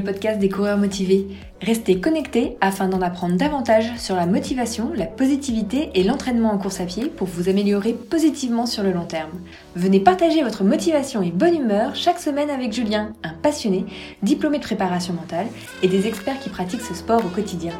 podcast des coureurs motivés. Restez connectés afin d'en apprendre davantage sur la motivation, la positivité et l'entraînement en course à pied pour vous améliorer positivement sur le long terme. Venez partager votre motivation et bonne humeur chaque semaine avec Julien, un passionné, diplômé de préparation mentale et des experts qui pratiquent ce sport au quotidien.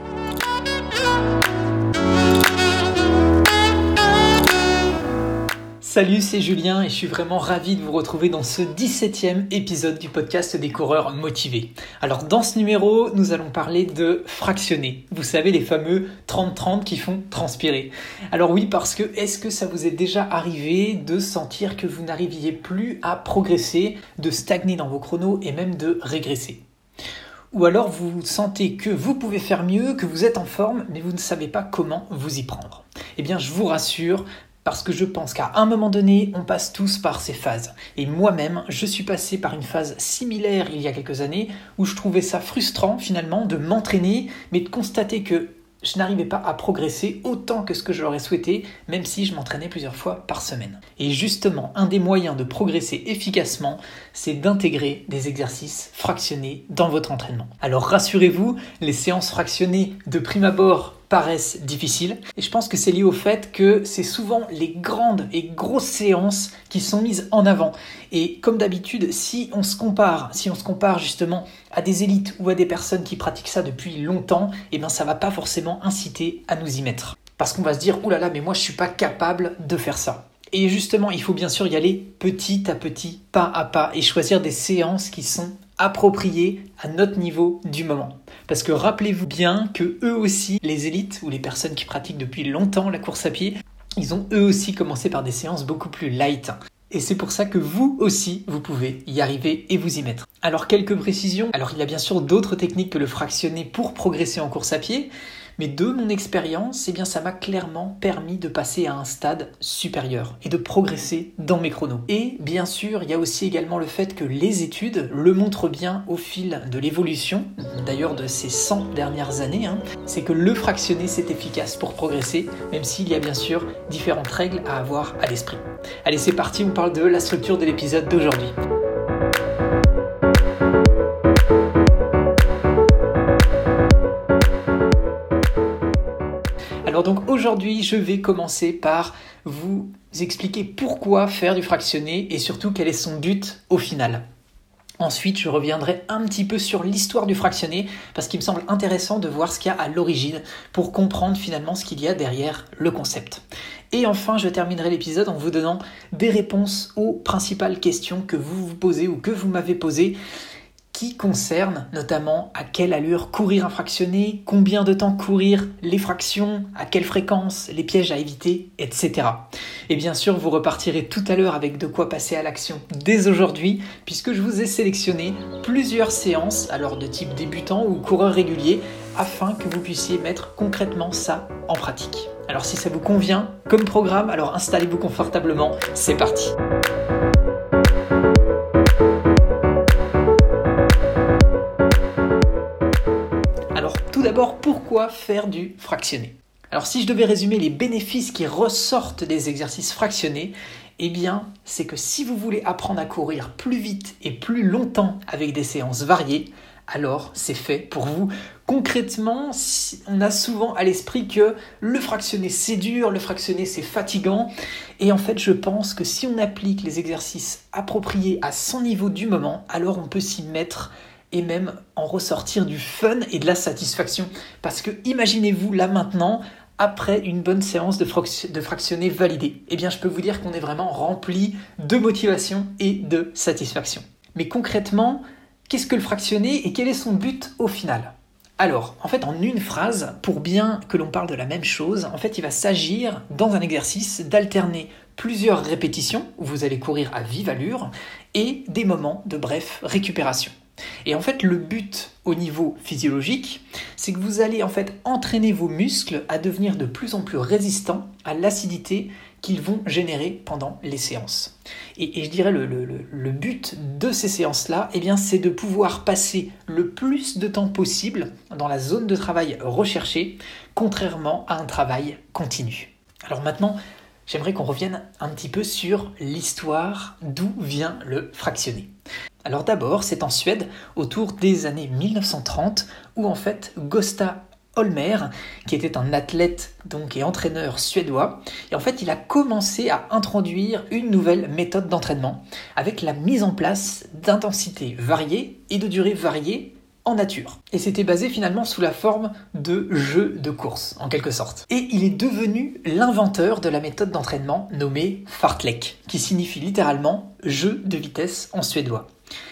Salut, c'est Julien et je suis vraiment ravi de vous retrouver dans ce 17e épisode du podcast des coureurs motivés. Alors dans ce numéro, nous allons parler de fractionner. Vous savez, les fameux 30-30 qui font transpirer. Alors oui, parce que est-ce que ça vous est déjà arrivé de sentir que vous n'arriviez plus à progresser, de stagner dans vos chronos et même de régresser? Ou alors vous sentez que vous pouvez faire mieux, que vous êtes en forme, mais vous ne savez pas comment vous y prendre. Eh bien, je vous rassure, parce que je pense qu'à un moment donné, on passe tous par ces phases. Et moi-même, je suis passé par une phase similaire il y a quelques années où je trouvais ça frustrant finalement de m'entraîner, mais de constater que je n'arrivais pas à progresser autant que ce que je l'aurais souhaité, même si je m'entraînais plusieurs fois par semaine. Et justement, un des moyens de progresser efficacement, c'est d'intégrer des exercices fractionnés dans votre entraînement. Alors rassurez-vous, les séances fractionnées de prime abord paraissent difficiles. Et je pense que c'est lié au fait que c'est souvent les grandes et grosses séances qui sont mises en avant. Et comme d'habitude, si on se compare, si on se compare justement à des élites ou à des personnes qui pratiquent ça depuis longtemps, eh bien ça va pas forcément inciter à nous y mettre. Parce qu'on va se dire, oulala, mais moi je suis pas capable de faire ça. Et justement, il faut bien sûr y aller petit à petit, pas à pas, et choisir des séances qui sont appropriées à notre niveau du moment. Parce que rappelez-vous bien que eux aussi, les élites ou les personnes qui pratiquent depuis longtemps la course à pied, ils ont eux aussi commencé par des séances beaucoup plus light. Et c'est pour ça que vous aussi, vous pouvez y arriver et vous y mettre. Alors quelques précisions. Alors il y a bien sûr d'autres techniques que le fractionner pour progresser en course à pied. Mais de mon expérience, eh ça m'a clairement permis de passer à un stade supérieur et de progresser dans mes chronos. Et bien sûr, il y a aussi également le fait que les études le montrent bien au fil de l'évolution, d'ailleurs de ces 100 dernières années, hein, c'est que le fractionner c'est efficace pour progresser, même s'il y a bien sûr différentes règles à avoir à l'esprit. Allez, c'est parti, on parle de la structure de l'épisode d'aujourd'hui. Donc aujourd'hui, je vais commencer par vous expliquer pourquoi faire du fractionné et surtout quel est son but au final. Ensuite, je reviendrai un petit peu sur l'histoire du fractionné parce qu'il me semble intéressant de voir ce qu'il y a à l'origine pour comprendre finalement ce qu'il y a derrière le concept. Et enfin, je terminerai l'épisode en vous donnant des réponses aux principales questions que vous vous posez ou que vous m'avez posées qui concerne notamment à quelle allure courir un fractionné, combien de temps courir les fractions, à quelle fréquence, les pièges à éviter, etc. Et bien sûr, vous repartirez tout à l'heure avec de quoi passer à l'action dès aujourd'hui, puisque je vous ai sélectionné plusieurs séances, alors de type débutant ou coureur régulier, afin que vous puissiez mettre concrètement ça en pratique. Alors si ça vous convient comme programme, alors installez-vous confortablement, c'est parti. D'abord, pourquoi faire du fractionné? Alors si je devais résumer les bénéfices qui ressortent des exercices fractionnés, eh bien, c'est que si vous voulez apprendre à courir plus vite et plus longtemps avec des séances variées, alors c'est fait pour vous. Concrètement, on a souvent à l'esprit que le fractionné c'est dur, le fractionné c'est fatigant, et en fait je pense que si on applique les exercices appropriés à son niveau du moment, alors on peut s'y mettre et même en ressortir du fun et de la satisfaction. Parce que imaginez-vous là maintenant, après une bonne séance de, fractionné validée, eh bien je peux vous dire qu'on est vraiment rempli de motivation et de satisfaction. Mais concrètement, qu'est-ce que le fractionné et quel est son but au final? Alors, en fait, en une phrase, pour bien que l'on parle de la même chose, en fait, il va s'agir, dans un exercice, d'alterner plusieurs répétitions, où vous allez courir à vive allure, et des moments de bref récupération. Et en fait, le but au niveau physiologique, c'est que vous allez en fait entraîner vos muscles à devenir de plus en plus résistants à l'acidité qu'ils vont générer pendant les séances. Et, je dirais le, but de ces séances-là, eh c'est de pouvoir passer le plus de temps possible dans la zone de travail recherchée, contrairement à un travail continu. Alors maintenant, j'aimerais qu'on revienne un petit peu sur l'histoire d'où vient le fractionné. Alors d'abord, c'est en Suède, autour des années 1930, où en fait Gosta Holmer, qui était un athlète donc et entraîneur suédois, et en fait il a commencé à introduire une nouvelle méthode d'entraînement avec la mise en place d'intensités variées et de durées variées en nature. Et c'était basé finalement sous la forme de jeux de course, en quelque sorte. Et il est devenu l'inventeur de la méthode d'entraînement nommée Fartlek, qui signifie littéralement jeu de vitesse en suédois.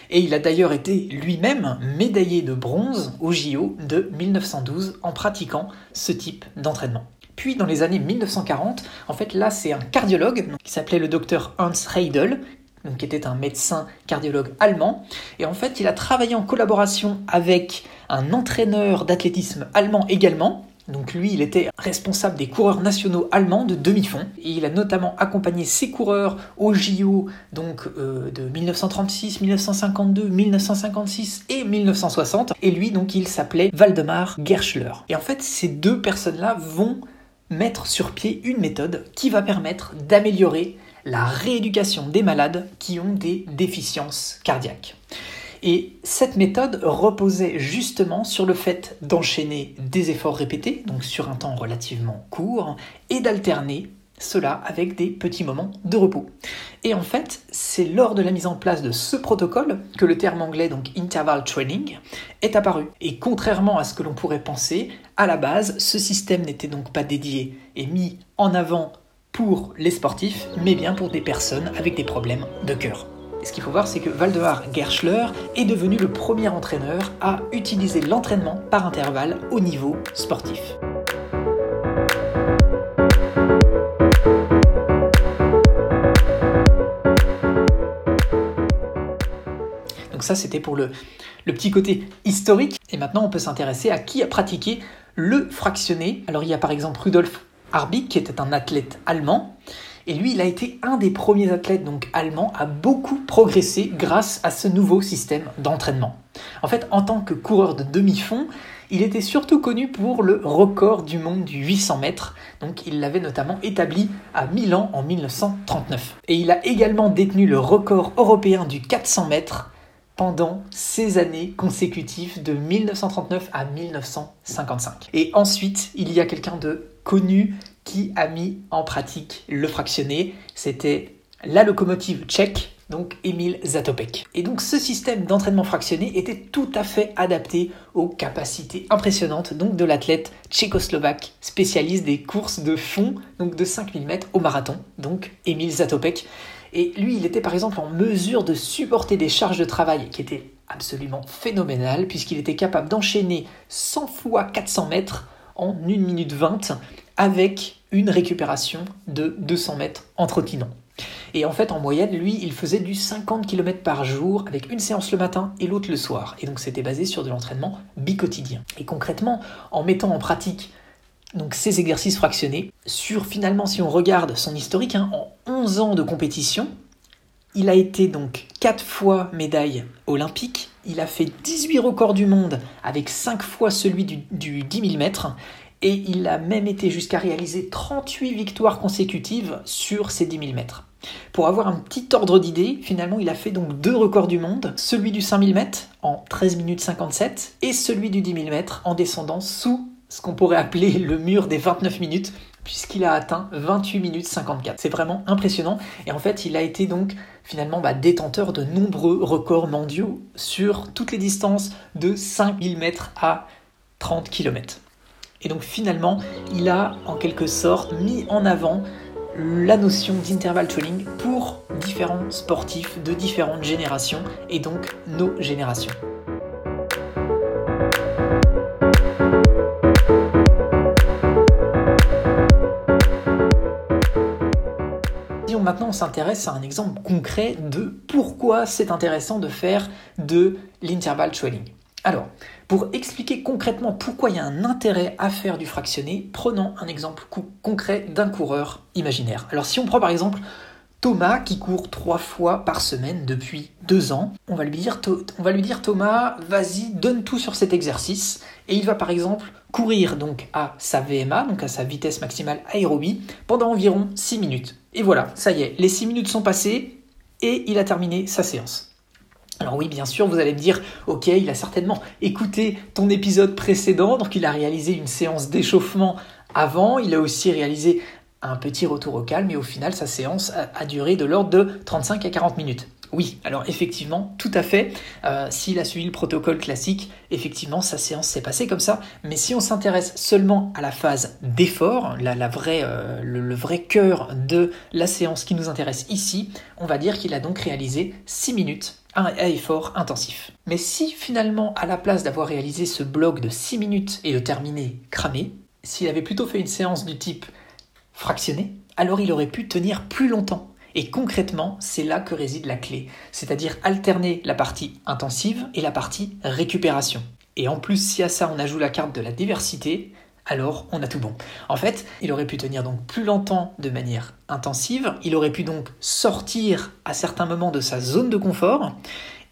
Et il a d'ailleurs été lui-même médaillé de bronze au JO de 1912 en pratiquant ce type d'entraînement. Puis dans les années 1940, en fait là c'est un cardiologue qui s'appelait le docteur Hans Reidel qui était un médecin cardiologue allemand. Et en fait, il a travaillé en collaboration avec un entraîneur d'athlétisme allemand également. Donc lui, il était responsable des coureurs nationaux allemands de demi-fond. Et il a notamment accompagné ses coureurs au JO donc, euh, de 1936, 1952, 1956 et 1960. Et lui, donc, il s'appelait Waldemar Gerschler. Et en fait, ces deux personnes-là vont mettre sur pied une méthode qui va permettre d'améliorer la rééducation des malades qui ont des déficiences cardiaques. Et cette méthode reposait justement sur le fait d'enchaîner des efforts répétés, donc sur un temps relativement court, et d'alterner cela avec des petits moments de repos. Et en fait, c'est lors de la mise en place de ce protocole que le terme anglais, donc interval training, est apparu. Et contrairement à ce que l'on pourrait penser, à la base, ce système n'était donc pas dédié et mis en avant pour les sportifs, mais bien pour des personnes avec des problèmes de cœur. Ce qu'il faut voir, c'est que Valdemar Gerschler est devenu le premier entraîneur à utiliser l'entraînement par intervalle au niveau sportif. Donc ça, c'était pour le, le petit côté historique. Et maintenant, on peut s'intéresser à qui a pratiqué le fractionné. Alors il y a par exemple Rudolf Arbig, qui était un athlète allemand. Et lui, il a été un des premiers athlètes donc allemands à beaucoup progresser grâce à ce nouveau système d'entraînement. En fait, en tant que coureur de demi-fond, il était surtout connu pour le record du monde du 800 mètres, donc il l'avait notamment établi à Milan en 1939. Et il a également détenu le record européen du 400 mètres pendant ces années consécutives de 1939 à 1955. Et ensuite, il y a quelqu'un de connu qui a mis en pratique le fractionné. C'était la locomotive tchèque, donc Emil Zatopek. Et donc ce système d'entraînement fractionné était tout à fait adapté aux capacités impressionnantes donc de l'athlète tchécoslovaque spécialiste des courses de fond, donc de 5000 mètres au marathon, donc Emil Zatopek. Et lui, il était par exemple en mesure de supporter des charges de travail qui étaient absolument phénoménales, puisqu'il était capable d'enchaîner 100 fois 400 mètres en 1 minute 20 avec une récupération de 200 mètres en. Et en fait, en moyenne, lui, il faisait du 50 km par jour avec une séance le matin et l'autre le soir. Et donc, c'était basé sur de l'entraînement bicotidien. Et concrètement, en mettant en pratique donc ces exercices fractionnés. Sur finalement, si on regarde son historique, hein, en 11 ans de compétition, il a été donc 4 fois médaille olympique, il a fait 18 records du monde avec 5 fois celui du, du 10 000 mètres, et il a même été jusqu'à réaliser 38 victoires consécutives sur ces 10 000 mètres. Pour avoir un petit ordre d'idée, finalement, il a fait donc deux records du monde, celui du 5000 mètres en 13 minutes 57 et celui du 10 000 mètres en descendant sous ce qu'on pourrait appeler le mur des 29 minutes, puisqu'il a atteint 28 minutes 54. C'est vraiment impressionnant. Et en fait, il a été donc finalement bah, détenteur de nombreux records mondiaux sur toutes les distances de 5000 mètres à 30 km. Et donc finalement, il a en quelque sorte mis en avant la notion d'interval training pour différents sportifs de différentes générations et donc nos générations. maintenant on s'intéresse à un exemple concret de pourquoi c'est intéressant de faire de l'interval trailing. Alors, pour expliquer concrètement pourquoi il y a un intérêt à faire du fractionné, prenons un exemple concret d'un coureur imaginaire. Alors si on prend par exemple Thomas qui court trois fois par semaine depuis deux ans, on va lui dire, Thomas, vas-y, donne tout sur cet exercice. Et il va par exemple courir donc à sa VMA, donc à sa vitesse maximale aérobie, pendant environ 6 minutes. Et voilà, ça y est, les 6 minutes sont passées et il a terminé sa séance. Alors oui, bien sûr, vous allez me dire, ok, il a certainement écouté ton épisode précédent, donc il a réalisé une séance d'échauffement avant, il a aussi réalisé un petit retour au calme et au final sa séance a, duré de l'ordre de 35 à 40 minutes. Oui, alors effectivement, tout à fait. Euh, s'il a suivi le protocole classique, effectivement, sa séance s'est passée comme ça. Mais si on s'intéresse seulement à la phase d'effort, la, euh, le, vrai cœur de la séance qui nous intéresse ici, on va dire qu'il a donc réalisé 6 minutes à effort intensif. Mais si finalement, à la place d'avoir réalisé ce bloc de 6 minutes et de terminer cramé, s'il avait plutôt fait une séance du type fractionné, alors il aurait pu tenir plus longtemps. Et concrètement, c'est là que réside la clé, c'est-à-dire alterner la partie intensive et la partie récupération. Et en plus, si à ça on ajoute la carte de la diversité, alors on a tout bon. En fait, il aurait pu tenir donc plus longtemps de manière intensive, il aurait pu donc sortir à certains moments de sa zone de confort,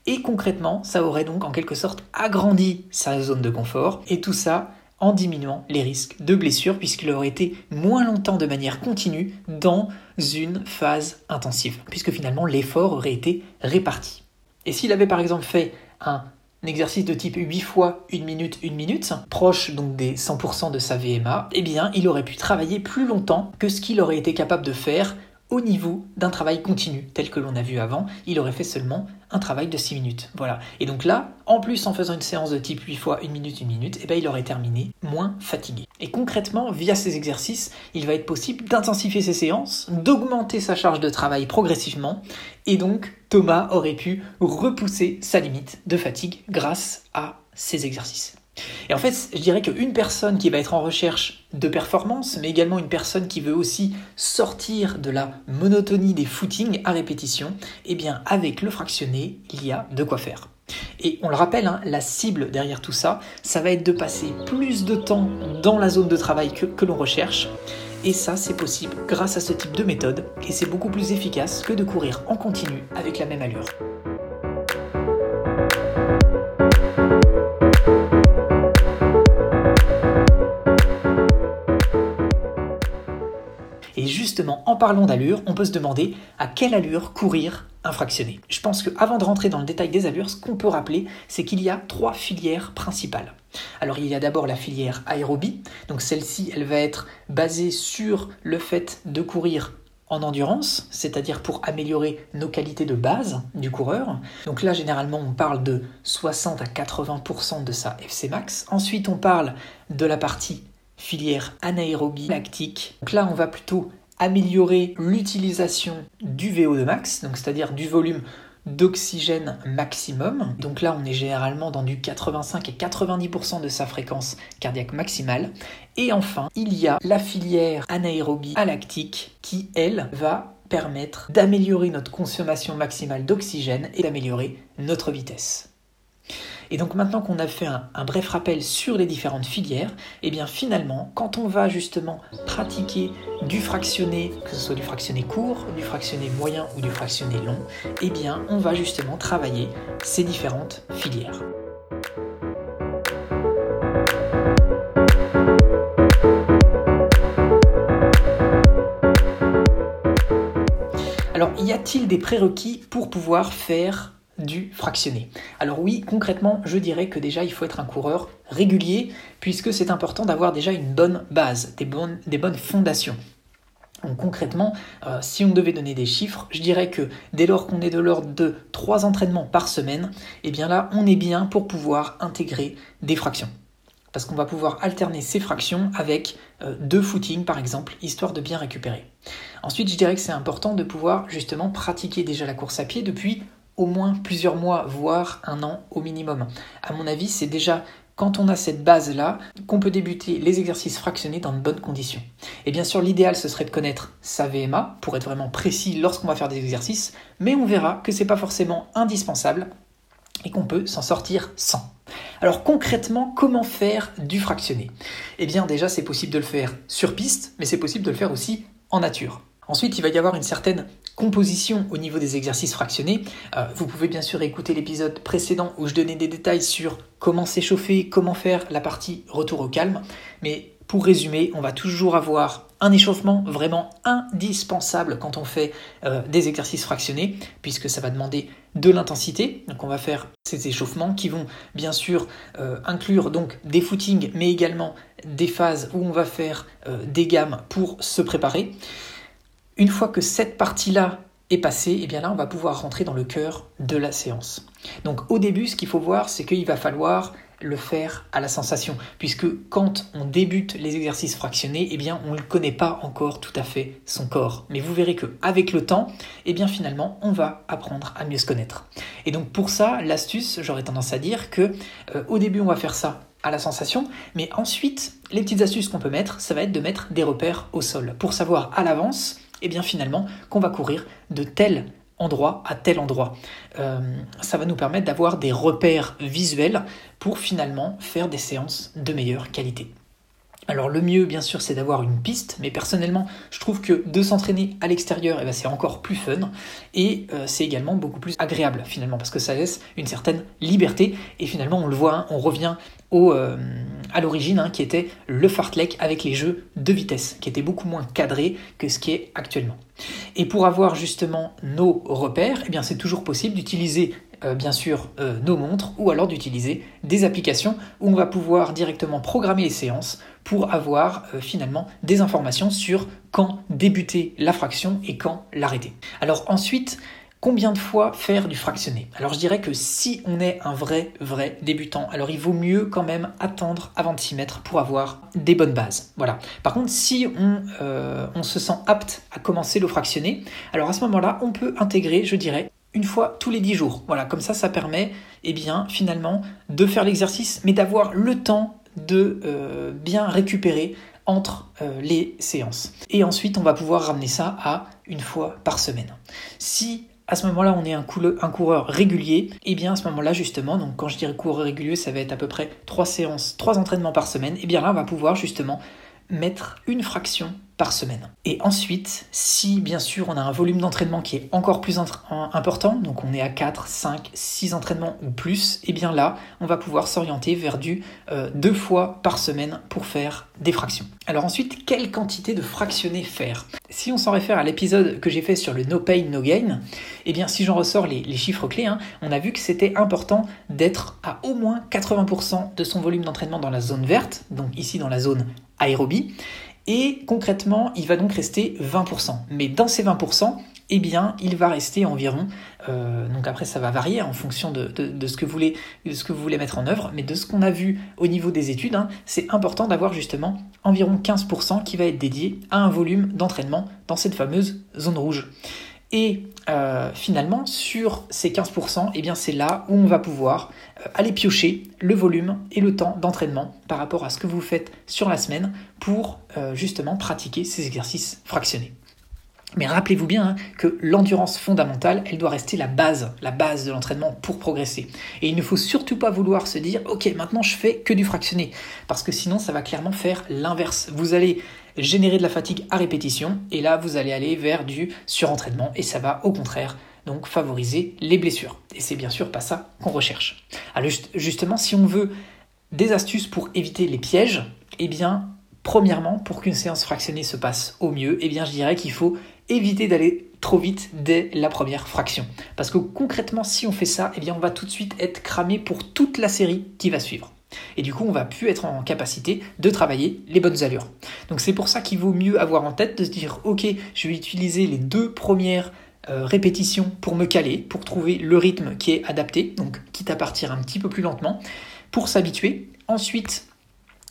et concrètement, ça aurait donc en quelque sorte agrandi sa zone de confort, et tout ça en diminuant les risques de blessure puisqu'il aurait été moins longtemps de manière continue dans une phase intensive, puisque finalement l'effort aurait été réparti. Et s'il avait par exemple fait un exercice de type 8 fois 1 minute 1 minute, proche donc des 100% de sa VMA, eh bien il aurait pu travailler plus longtemps que ce qu'il aurait été capable de faire au niveau d'un travail continu, tel que l'on a vu avant, il aurait fait seulement un travail de 6 minutes. Voilà. Et donc là, en plus en faisant une séance de type 8 fois 1 minute, 1 minute, eh ben, il aurait terminé moins fatigué. Et concrètement, via ces exercices, il va être possible d'intensifier ses séances, d'augmenter sa charge de travail progressivement, et donc Thomas aurait pu repousser sa limite de fatigue grâce à ces exercices. Et en fait, je dirais qu'une personne qui va être en recherche de performance, mais également une personne qui veut aussi sortir de la monotonie des footings à répétition, eh bien avec le fractionné, il y a de quoi faire. Et on le rappelle, hein, la cible derrière tout ça, ça va être de passer plus de temps dans la zone de travail que, que l'on recherche. Et ça, c'est possible grâce à ce type de méthode, et c'est beaucoup plus efficace que de courir en continu avec la même allure. Justement, en parlant d'allure, on peut se demander à quelle allure courir un. Je pense qu'avant de rentrer dans le détail des allures, ce qu'on peut rappeler, c'est qu'il y a trois filières principales. Alors il y a d'abord la filière aérobie, donc celle-ci, elle va être basée sur le fait de courir en endurance, c'est-à-dire pour améliorer nos qualités de base du coureur. Donc là, généralement, on parle de 60 à 80% de sa FC max. Ensuite, on parle de la partie filière anaérobie lactique. Donc là, on va plutôt améliorer l'utilisation du VO2 max, donc c'est-à-dire du volume d'oxygène maximum. Donc là, on est généralement dans du 85 et 90% de sa fréquence cardiaque maximale. Et enfin, il y a la filière anaérobie alactique qui, elle, va permettre d'améliorer notre consommation maximale d'oxygène et d'améliorer notre vitesse. Et donc maintenant qu'on a fait un, bref rappel sur les différentes filières, et eh bien finalement, quand on va justement pratiquer du fractionné, que ce soit du fractionné court, du fractionné moyen ou du fractionné long, et eh bien on va justement travailler ces différentes filières. Alors, y a-t-il des prérequis pour pouvoir faire du fractionné. Alors oui, concrètement, je dirais que déjà il faut être un coureur régulier puisque c'est important d'avoir déjà une bonne base, des bonnes, fondations. Donc concrètement, euh, si on devait donner des chiffres, je dirais que dès lors qu'on est de l'ordre de 3 entraînements par semaine, eh bien là, on est bien pour pouvoir intégrer des fractions. Parce qu'on va pouvoir alterner ces fractions avec euh, deux footings par exemple, histoire de bien récupérer. Ensuite, je dirais que c'est important de pouvoir justement pratiquer déjà la course à pied depuis au moins plusieurs mois, voire un an au minimum. À mon avis, c'est déjà quand on a cette base-là qu'on peut débuter les exercices fractionnés dans de bonnes conditions. Et bien sûr, l'idéal, ce serait de connaître sa VMA pour être vraiment précis lorsqu'on va faire des exercices, mais on verra que ce n'est pas forcément indispensable et qu'on peut s'en sortir sans. Alors concrètement, comment faire du fractionné? Eh bien déjà, c'est possible de le faire sur piste, mais c'est possible de le faire aussi en nature. Ensuite, il va y avoir une certaine composition au niveau des exercices fractionnés. Euh, vous pouvez bien sûr écouter l'épisode précédent où je donnais des détails sur comment s'échauffer, comment faire la partie retour au calme. Mais pour résumer, on va toujours avoir Un échauffement vraiment indispensable quand on fait euh, des exercices fractionnés, puisque ça va demander de l'intensité. Donc on va faire ces échauffements qui vont bien sûr euh, inclure donc des footings, mais également des phases où on va faire des gammes pour se préparer. Une fois que cette partie-là est passée, et eh bien là on va pouvoir rentrer dans le cœur de la séance. Donc au début, ce qu'il faut voir, c'est qu'il va falloir le faire à la sensation, puisque quand on débute les exercices fractionnés, eh bien on ne connaît pas encore tout à fait son corps. Mais vous verrez que avec le temps, eh bien finalement on va apprendre à mieux se connaître. Et donc pour ça, l'astuce, j'aurais tendance à dire que euh, au début on va faire ça à la sensation, mais ensuite les petites astuces qu'on peut mettre, ça va être de mettre des repères au sol pour savoir à l'avance, eh bien finalement qu'on va courir de telle endroit à tel endroit. Euh, ça va nous permettre d'avoir des repères visuels pour finalement faire des séances de meilleure qualité. Alors le mieux bien sûr c'est d'avoir une piste, mais personnellement je trouve que de s'entraîner à l'extérieur eh ben, c'est encore plus fun et euh, c'est également beaucoup plus agréable finalement parce que ça laisse une certaine liberté et finalement on le voit, hein, on revient euh, à l'origine hein, qui était le fartlek avec les jeux de vitesse qui était beaucoup moins cadré que ce qui est actuellement. Et pour avoir justement nos repères, eh bien c'est toujours possible d'utiliser euh, bien sûr euh, nos montres ou alors d'utiliser des applications où on va pouvoir directement programmer les séances pour avoir finalement des informations sur quand débuter la fraction et quand l'arrêter. Alors ensuite, combien de fois faire du fractionné Alors je dirais que si on est un vrai, vrai débutant, alors il vaut mieux quand même attendre avant de s'y mettre pour avoir des bonnes bases. Voilà. Par contre, si on, on se sent apte à commencer le fractionné, alors à ce moment-là, on peut intégrer, je dirais, une fois tous les dix jours. Voilà, comme ça, ça permet, eh bien, finalement, de faire l'exercice, mais d'avoir le temps de euh, bien récupérer entre euh, les séances. Et ensuite, on va pouvoir ramener ça à une fois par semaine. Si à ce moment-là, on est un, coureur régulier, et eh bien à ce moment-là, justement, donc quand je dirais coureur régulier, ça va être à peu près trois séances, trois entraînements par semaine, et eh bien là, on va pouvoir justement mettre une fraction par semaine. Et ensuite, si bien sûr on a un volume d'entraînement qui est encore plus important, donc on est à 4, 5, 6 entraînements ou plus, et eh bien là, on va pouvoir s'orienter vers du euh, deux fois par semaine pour faire des fractions. Alors ensuite, quelle quantité de fractionnés faire? Si on s'en réfère à l'épisode que j'ai fait sur le no pain, no gain, et eh bien si j'en ressors les, chiffres clés, hein, on a vu que c'était important d'être à au moins 80% de son volume d'entraînement dans la zone verte, donc ici dans la zone aérobie, et concrètement, il va donc rester 20%. Mais dans ces 20%, eh bien, il va rester environ, euh, donc après ça va varier en fonction de, ce que vous voulez, de ce que vous voulez mettre en œuvre, mais de ce qu'on a vu au niveau des études, hein, c'est important d'avoir justement environ 15% qui va être dédié à un volume d'entraînement dans cette fameuse zone rouge. Et euh, finalement, sur ces 15%, eh c'est là où on va pouvoir euh, aller piocher le volume et le temps d'entraînement par rapport à ce que vous faites sur la semaine pour euh, justement pratiquer ces exercices fractionnés. Mais rappelez-vous bien hein, que l'endurance fondamentale, elle doit rester la base, la base de l'entraînement pour progresser. Et il ne faut surtout pas vouloir se dire, ok, maintenant je fais que du fractionné, parce que sinon ça va clairement faire l'inverse. Vous allez générer de la fatigue à répétition, et là vous allez aller vers du surentraînement, et ça va au contraire donc favoriser les blessures. Et c'est bien sûr pas ça qu'on recherche. Alors justement, si on veut des astuces pour éviter les pièges, eh bien, premièrement, pour qu'une séance fractionnée se passe au mieux, eh bien, je dirais qu'il faut éviter d'aller trop vite dès la première fraction. Parce que concrètement, si on fait ça, eh bien, on va tout de suite être cramé pour toute la série qui va suivre. Et du coup, on va plus être en capacité de travailler les bonnes allures. Donc c'est pour ça qu'il vaut mieux avoir en tête de se dire, ok, je vais utiliser les deux premières euh, répétitions pour me caler, pour trouver le rythme qui est adapté, donc quitte à partir un petit peu plus lentement, pour s'habituer. Ensuite,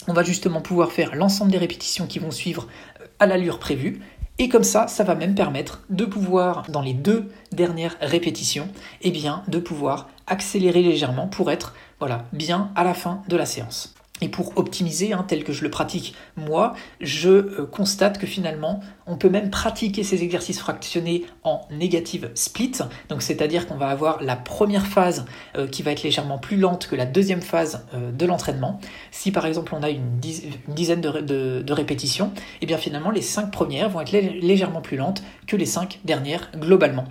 on va justement pouvoir faire l'ensemble des répétitions qui vont suivre euh, à l'allure prévue. Et comme ça, ça va même permettre de pouvoir, dans les deux dernières répétitions, eh bien, de pouvoir accélérer légèrement pour être voilà, bien à la fin de la séance. Et pour optimiser, hein, tel que je le pratique moi, je euh, constate que finalement, on peut même pratiquer ces exercices fractionnés en négative split. Donc, c'est-à-dire qu'on va avoir la première phase euh, qui va être légèrement plus lente que la deuxième phase euh, de l'entraînement. Si par exemple on a une, dizaine de, répétitions, et eh bien finalement les cinq premières vont être légèrement plus lentes que les cinq dernières globalement.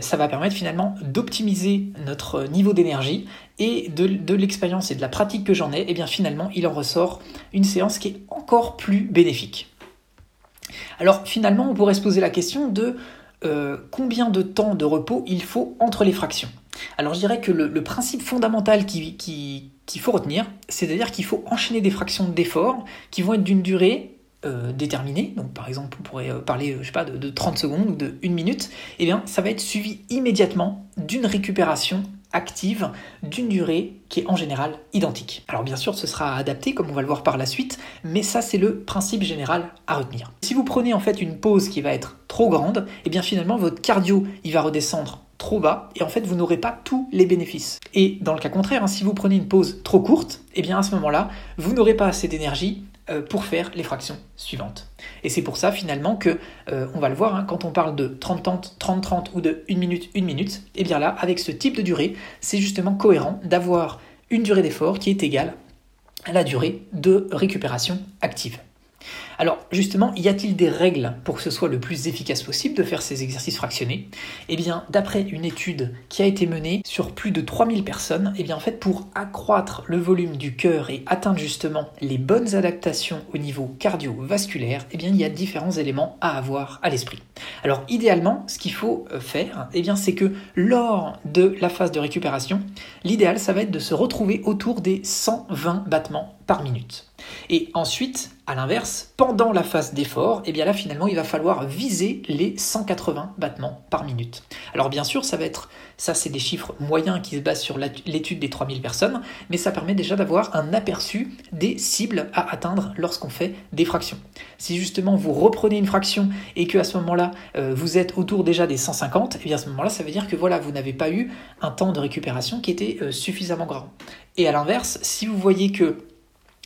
ça va permettre finalement d'optimiser notre niveau d'énergie et de, l'expérience et de la pratique que j'en ai, et eh bien finalement il en ressort une séance qui est encore plus bénéfique. Alors finalement, on pourrait se poser la question de euh, combien de temps de repos il faut entre les fractions. Alors je dirais que le, principe fondamental qu'il faut retenir, c'est-à-dire qu'il faut enchaîner des fractions d'effort qui vont être d'une durée euh, déterminée. Donc par exemple, on pourrait euh, parler pas, de, de 30 secondes ou de 1 minute. Eh bien, ça va être suivi immédiatement d'une récupération active d'une durée qui est en général identique. Alors bien sûr, ce sera adapté comme on va le voir par la suite, mais ça c'est le principe général à retenir. Si vous prenez en fait une pause qui va être trop grande, et eh bien finalement votre cardio il va redescendre trop bas et en fait vous n'aurez pas tous les bénéfices. Et dans le cas contraire, hein, si vous prenez une pause trop courte, et eh bien à ce moment-là, vous n'aurez pas assez d'énergie euh, pour faire les fractions suivantes. Et c'est pour ça finalement que, euh, on va le voir, hein, quand on parle de 30-30, 30-30 ou de 1 minute, 1 minute, et eh bien là, avec ce type de durée, c'est justement cohérent d'avoir une durée d'effort qui est égale à la durée de récupération active. Alors justement, y a-t-il des règles pour que ce soit le plus efficace possible de faire ces exercices fractionnés? Eh bien, d'après une étude qui a été menée sur plus de 3000 personnes, eh bien en fait pour accroître le volume du cœur et atteindre justement les bonnes adaptations au niveau cardiovasculaire, eh bien il y a différents éléments à avoir à l'esprit. Alors idéalement, ce qu'il faut euh, faire, eh bien c'est que lors de la phase de récupération, l'idéal ça va être de se retrouver autour des 120 battements par minute. Et ensuite, à l'inverse, pendant la phase d'effort, et eh bien là finalement il va falloir viser les 180 battements par minute. Alors bien sûr, ça va être ça c'est des chiffres moyens qui se basent sur l'étude des 3000 personnes, mais ça permet déjà d'avoir un aperçu des cibles à atteindre lorsqu'on fait des fractions. Si justement vous reprenez une fraction et que à ce moment-là euh, vous êtes autour déjà des 150, et eh bien à ce moment-là ça veut dire que voilà, vous n'avez pas eu un temps de récupération qui était euh, suffisamment grand. Et à l'inverse, si vous voyez que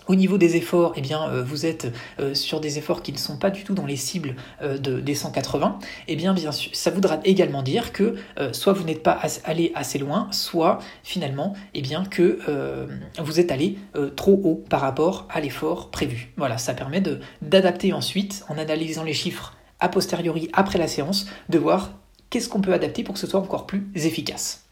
au niveau des efforts, eh bien, euh, vous êtes euh, sur des efforts qui ne sont pas du tout dans les cibles euh, de, des 180. Eh bien, bien sûr, ça voudra également dire que soit vous n'êtes pas allé assez loin, soit finalement, eh bien, que vous êtes allé trop haut par rapport à l'effort prévu. Voilà, ça permet d'adapter ensuite, en analysant les chiffres a posteriori après la séance, de voir qu'est-ce qu'on peut adapter pour que ce soit encore plus efficace.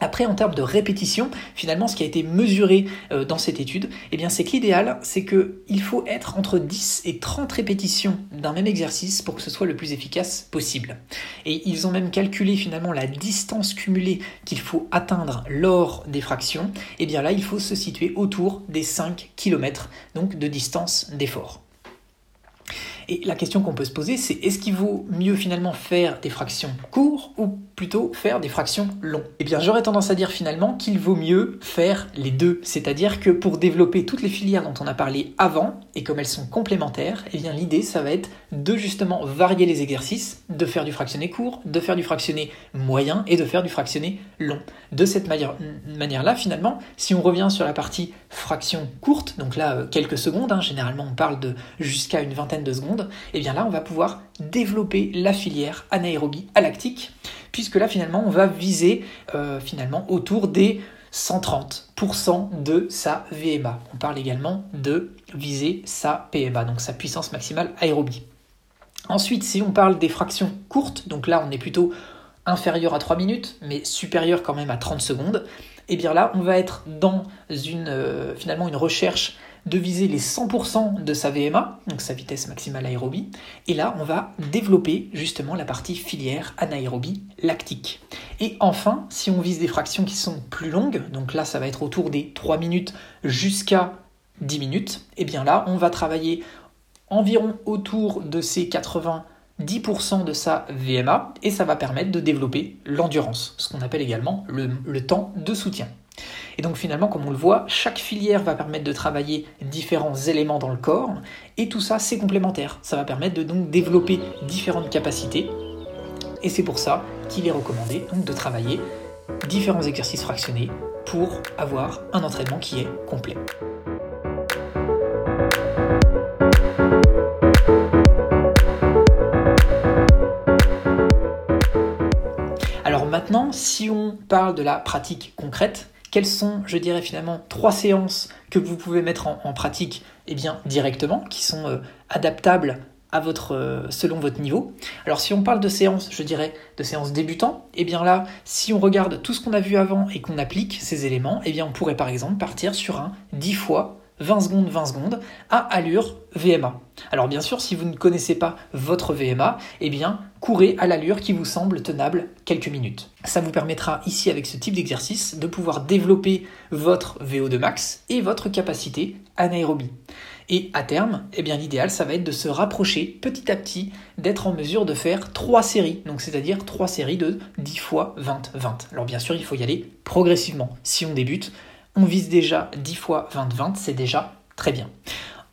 Après, en termes de répétition, finalement, ce qui a été mesuré euh, dans cette étude, eh bien, c'est que l'idéal, c'est qu'il faut être entre 10 et 30 répétitions d'un même exercice pour que ce soit le plus efficace possible. Et ils ont même calculé finalement la distance cumulée qu'il faut atteindre lors des fractions. Eh bien là, il faut se situer autour des 5 km, donc de distance d'effort. Et la question qu'on peut se poser, c'est est-ce qu'il vaut mieux finalement faire des fractions courtes ou plutôt faire des fractions longues? Eh bien, j'aurais tendance à dire finalement qu'il vaut mieux faire les deux. C'est-à-dire que pour développer toutes les filières dont on a parlé avant, et comme elles sont complémentaires, eh bien l'idée, ça va être de justement varier les exercices, de faire du fractionné court, de faire du fractionné moyen et de faire du fractionné long. De cette manière-là, finalement, si on revient sur la partie fraction courte, donc là, euh, quelques secondes, hein, généralement on parle de jusqu'à une vingtaine de secondes, et eh bien là, on va pouvoir développer la filière anaérobie à lactique, puisque là, finalement, on va viser euh, finalement autour des 130% de sa VMA. On parle également de viser sa PMA, donc sa puissance maximale aérobie. Ensuite, si on parle des fractions courtes, donc là on est plutôt inférieur à 3 minutes, mais supérieur quand même à 30 secondes, et eh bien là on va être dans une, euh, finalement une recherche de viser les 100% de sa VMA, donc sa vitesse maximale aérobie, et là on va développer justement la partie filière anaérobie lactique. Et enfin, si on vise des fractions qui sont plus longues, donc là ça va être autour des 3 minutes jusqu'à 10 minutes, et eh bien là on va travailler environ autour de ces 90% de sa VMA et ça va permettre de développer l'endurance, ce qu'on appelle également le temps de soutien. Et donc finalement, comme on le voit, chaque filière va permettre de travailler différents éléments dans le corps, et tout ça, c'est complémentaire. Ça va permettre de donc développer différentes capacités, et c'est pour ça qu'il est recommandé de travailler différents exercices fractionnés pour avoir un entraînement qui est complet. Si on parle de la pratique concrète, quelles sont, je dirais finalement, trois séances que vous pouvez mettre en, pratique eh bien, directement, qui sont euh, adaptables à votre, euh, selon votre niveau? Alors si on parle de séances, je dirais de séances débutants, et eh bien là, si on regarde tout ce qu'on a vu avant et qu'on applique ces éléments, eh bien on pourrait par exemple partir sur un 10 fois 20 secondes, 20 secondes, à allure VMA. Alors bien sûr, si vous ne connaissez pas votre VMA, eh bien, courez à l'allure qui vous semble tenable quelques minutes. Ça vous permettra ici, avec ce type d'exercice, de pouvoir développer votre VO2 max et votre capacité anaérobie. Et à terme, eh bien l'idéal, ça va être de se rapprocher petit à petit d'être en mesure de faire 3 séries, donc c'est-à-dire 3 séries de 10 fois 20, 20. Alors bien sûr, il faut y aller progressivement. Si on débute, on vise déjà 10 fois 20, 20, c'est déjà très bien.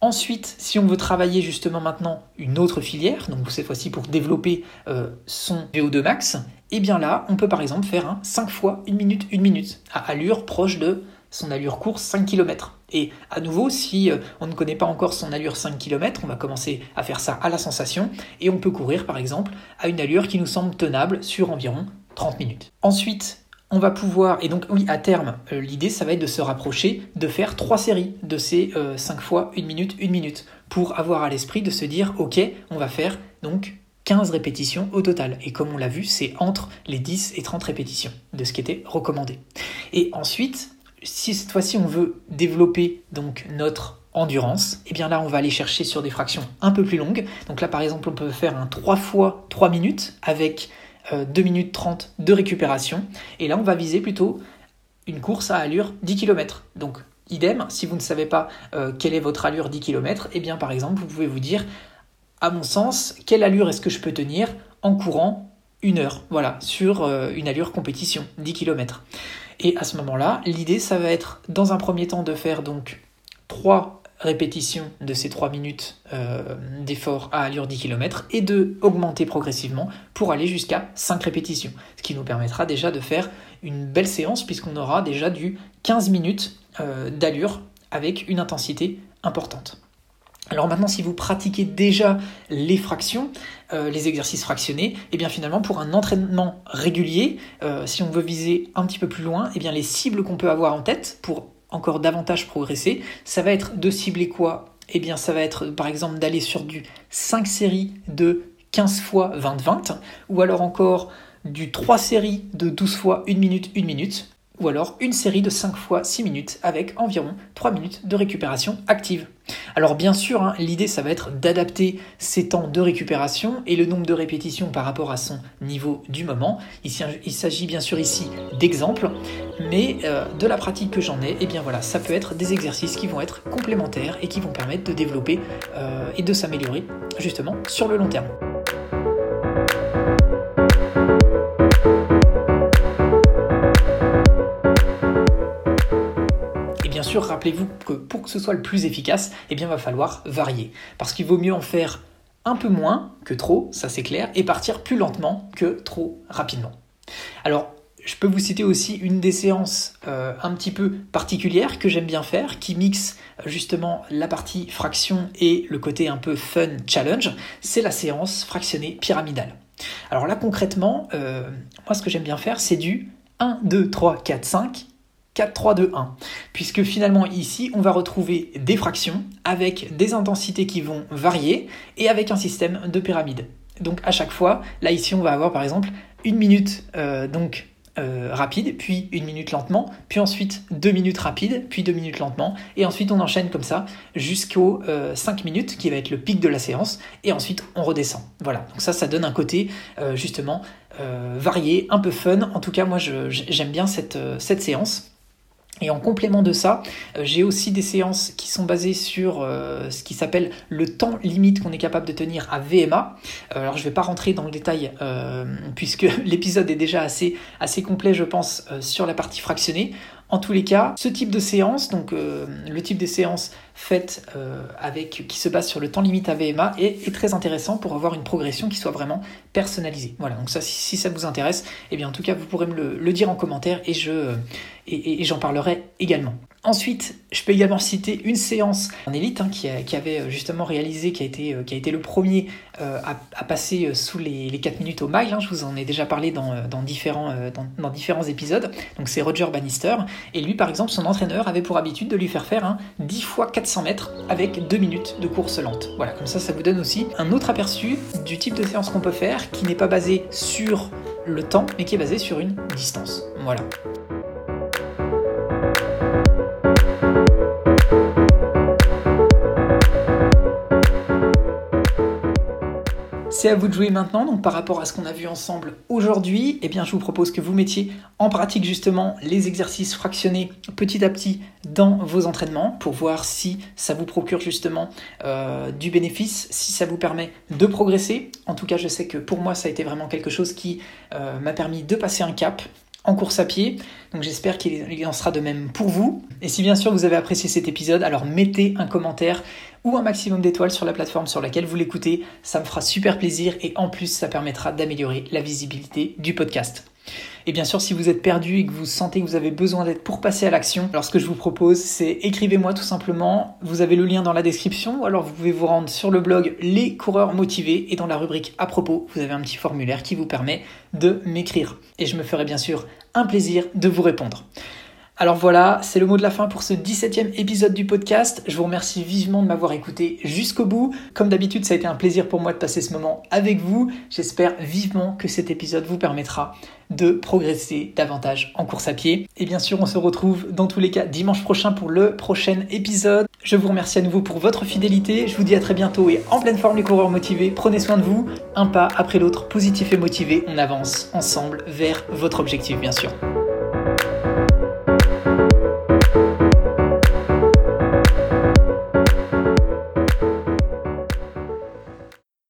Ensuite, si on veut travailler justement maintenant une autre filière, donc cette fois-ci pour développer euh, son VO2 max, eh bien là, on peut par exemple faire un 5 fois 1 minute 1 minute, à allure proche de son allure course 5 km. Et à nouveau, si euh, on ne connaît pas encore son allure 5 km, on va commencer à faire ça à la sensation et on peut courir par exemple à une allure qui nous semble tenable sur environ 30 minutes. Ensuite, on va pouvoir, et donc oui, à terme, euh, l'idée, ça va être de se rapprocher, de faire trois séries de ces 5 euh, fois 1 minute, 1 minute, pour avoir à l'esprit de se dire, ok, on va faire donc 15 répétitions au total. Et comme on l'a vu, c'est entre les 10 et 30 répétitions de ce qui était recommandé. Et ensuite, si cette fois-ci on veut développer donc notre endurance, et eh bien là on va aller chercher sur des fractions un peu plus longues. Donc là par exemple on peut faire un 3 fois 3 minutes avec 2 euh, minutes 30 de récupération. Et là on va viser plutôt une course à allure 10 km. Donc idem, si vous ne savez pas euh, quelle est votre allure 10 km, et bien par exemple vous pouvez vous dire, à mon sens, quelle allure est-ce que je peux tenir en courant une heure, voilà, sur euh, une allure compétition, 10 km. Et à ce moment-là, l'idée, ça va être dans un premier temps de faire donc 3 répétitions de ces 3 minutes euh, d'effort à allure 10 km et de augmenter progressivement pour aller jusqu'à 5 répétitions. Ce qui nous permettra déjà de faire une belle séance puisqu'on aura déjà du 15 minutes euh, d'allure avec une intensité importante. Alors maintenant, si vous pratiquez déjà les fractions, euh, les exercices fractionnés, et eh bien finalement pour un entraînement régulier, si on veut viser un petit peu plus loin, et eh bien les cibles qu'on peut avoir en tête pour encore davantage progresser, ça va être de cibler quoi? Eh bien ça va être par exemple d'aller sur du 5 séries de 15 fois 20-20, ou alors encore du 3 séries de 12 fois 1 minute 1 minute, ou alors une série de 5 fois 6 minutes avec environ 3 minutes de récupération active. Alors bien sûr, hein, l'idée ça va être d'adapter ces temps de récupération et le nombre de répétitions par rapport à son niveau du moment. Il, s'agit bien sûr ici d'exemples, mais euh, de la pratique que j'en ai, et eh bien voilà, ça peut être des exercices qui vont être complémentaires et qui vont permettre de développer euh, et de s'améliorer justement sur le long terme. Rappelez-vous que pour que ce soit le plus efficace, eh bien, il va falloir varier. Parce qu'il vaut mieux en faire un peu moins que trop, ça c'est clair, et partir plus lentement que trop rapidement. Alors, je peux vous citer aussi une des séances euh, un petit peu particulières que j'aime bien faire, qui mixe justement la partie fraction et le côté un peu fun challenge, c'est la séance fractionnée pyramidale. Alors là concrètement, euh, moi ce que j'aime bien faire, c'est du 1, 2, 3, 4, 5 4, 3, 2, 1. Puisque finalement ici, on va retrouver des fractions avec des intensités qui vont varier et avec un système de pyramide. Donc à chaque fois, là ici, on va avoir par exemple une minute euh, donc euh, rapide, puis une minute lentement, puis ensuite deux minutes rapides, puis deux minutes lentement, et ensuite on enchaîne comme ça jusqu'aux 5 euh, minutes qui va être le pic de la séance, et ensuite on redescend. Voilà, donc ça, ça donne un côté justement varié, un peu fun. En tout cas, moi j'aime bien cette séance. Et en complément de ça, euh, j'ai aussi des séances qui sont basées sur euh, ce qui s'appelle le temps limite qu'on est capable de tenir à VMA. Euh, alors je ne vais pas rentrer dans le détail puisque l'épisode est déjà assez, assez complet je pense sur la partie fractionnée. En tous les cas, ce type de séance, donc le type de séance faite avec qui se base sur le temps limite à VMA est, très intéressant pour avoir une progression qui soit vraiment personnalisée. Voilà, donc ça si, ça vous intéresse, eh bien en tout cas vous pourrez me le, dire en commentaire et je et, j'en parlerai également. Ensuite, je peux également citer une séance en élite hein, qui, avait euh, justement réalisé, qui a été, euh, qui a été le premier euh, à, passer sous les, 4 minutes au mile. Hein. je vous en ai déjà parlé dans, différents, dans, différents épisodes. Donc c'est Roger Bannister. Et lui, par exemple, son entraîneur avait pour habitude de lui faire faire un 10 fois 400 mètres avec 2 minutes de course lente. Voilà, comme ça, ça vous donne aussi un autre aperçu du type de séance qu'on peut faire qui n'est pas basé sur le temps, mais qui est basé sur une distance. Voilà. C'est à vous de jouer maintenant. Donc par rapport à ce qu'on a vu ensemble aujourd'hui, eh bien je vous propose que vous mettiez en pratique justement les exercices fractionnés petit à petit dans vos entraînements pour voir si ça vous procure justement euh, du bénéfice, si ça vous permet de progresser. En tout cas, je sais que pour moi, ça a été vraiment quelque chose qui euh, m'a permis de passer un cap en course à pied. Donc j'espère qu'il en sera de même pour vous. Et si bien sûr vous avez apprécié cet épisode, alors mettez un commentaire ou un maximum d'étoiles sur la plateforme sur laquelle vous l'écoutez. Ça me fera super plaisir et en plus ça permettra d'améliorer la visibilité du podcast. Et bien sûr, si vous êtes perdu et que vous sentez que vous avez besoin d'aide pour passer à l'action, alors ce que je vous propose, c'est écrivez-moi tout simplement. Vous avez le lien dans la description ou alors vous pouvez vous rendre sur le blog Les coureurs motivés et dans la rubrique à propos, vous avez un petit formulaire qui vous permet de m'écrire. Et je me ferai bien sûr un plaisir de vous répondre. Alors voilà, c'est le mot de la fin pour ce 17e épisode du podcast. Je vous remercie vivement de m'avoir écouté jusqu'au bout. Comme d'habitude, ça a été un plaisir pour moi de passer ce moment avec vous. J'espère vivement que cet épisode vous permettra de progresser davantage en course à pied. Et bien sûr, on se retrouve dans tous les cas dimanche prochain pour le prochain épisode. Je vous remercie à nouveau pour votre fidélité. Je vous dis à très bientôt et en pleine forme les coureurs motivés. Prenez soin de vous. Un pas après l'autre, positif et motivé. On avance ensemble vers votre objectif, bien sûr.